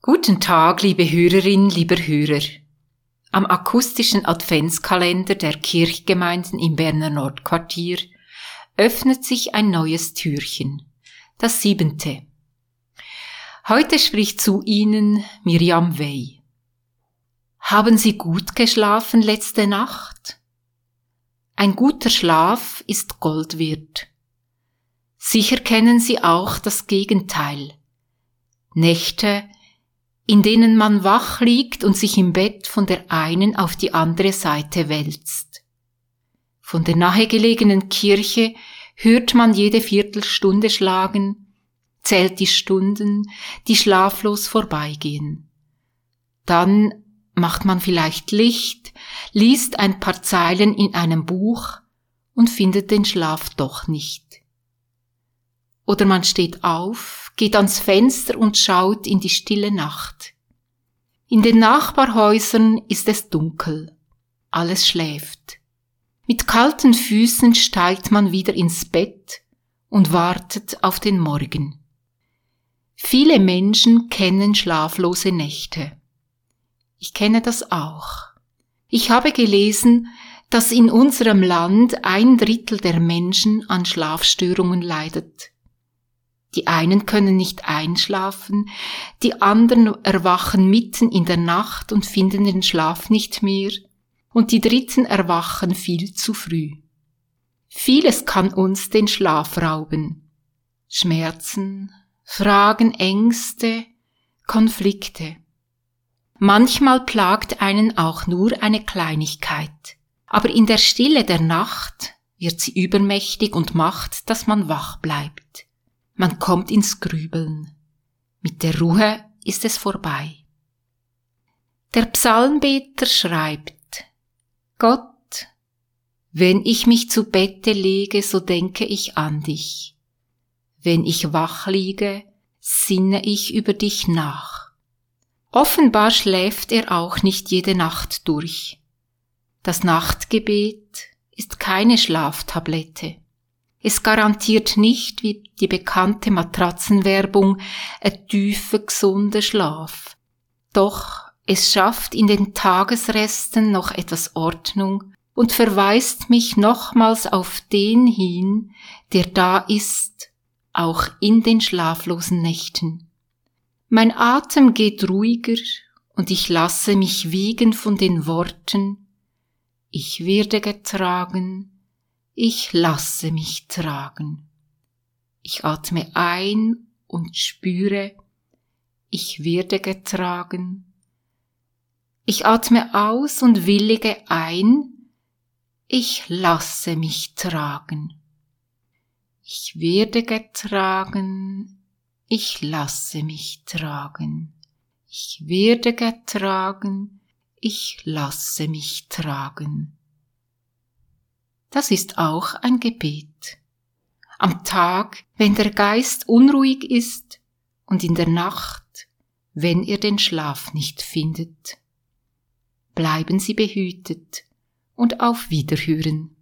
Guten Tag, liebe Hörerin, lieber Hörer. Am akustischen Adventskalender der Kirchgemeinden im Berner Nordquartier öffnet sich ein neues Türchen, das siebente. Heute spricht zu Ihnen Miriam Wey. Haben Sie gut geschlafen letzte Nacht? Ein guter Schlaf ist Gold wert. Sicher kennen Sie auch das Gegenteil. Nächte, in denen man wach liegt und sich im Bett von der einen auf die andere Seite wälzt. Von der nahegelegenen Kirche hört man jede Viertelstunde schlagen, zählt die Stunden, die schlaflos vorbeigehen. Dann macht man vielleicht Licht, liest ein paar Zeilen in einem Buch und findet den Schlaf doch nicht. Oder man steht auf, geht ans Fenster und schaut in die stille Nacht. In den Nachbarhäusern ist es dunkel. Alles schläft. Mit kalten Füßen steigt man wieder ins Bett und wartet auf den Morgen. Viele Menschen kennen schlaflose Nächte. Ich kenne das auch. Ich habe gelesen, dass in unserem Land ein Drittel der Menschen an Schlafstörungen leidet. Die einen können nicht einschlafen, die anderen erwachen mitten in der Nacht und finden den Schlaf nicht mehr, und die dritten erwachen viel zu früh. Vieles kann uns den Schlaf rauben. Schmerzen, Fragen, Ängste, Konflikte. Manchmal plagt einen auch nur eine Kleinigkeit, aber in der Stille der Nacht wird sie übermächtig und macht, dass man wach bleibt. Man kommt ins Grübeln. Mit der Ruhe ist es vorbei. Der Psalmbeter schreibt, Gott, wenn ich mich zu Bette lege, so denke ich an dich. Wenn ich wach liege, sinne ich über dich nach. Offenbar schläft er auch nicht jede Nacht durch. Das Nachtgebet ist keine Schlaftablette. Es garantiert nicht, wie die bekannte Matratzenwerbung, ein tiefer, gesunder Schlaf. Doch es schafft in den Tagesresten noch etwas Ordnung und verweist mich nochmals auf den hin, der da ist, auch in den schlaflosen Nächten. Mein Atem geht ruhiger und ich lasse mich wiegen von den Worten, ich werde getragen, ich lasse mich tragen. Ich atme ein und spüre, ich werde getragen. Ich atme aus und willige ein, ich lasse mich tragen. Ich werde getragen, ich lasse mich tragen. Ich werde getragen, ich lasse mich tragen. Das ist auch ein Gebet. Am Tag, wenn der Geist unruhig ist und in der Nacht, wenn ihr den Schlaf nicht findet. Bleiben Sie behütet und auf Wiederhören.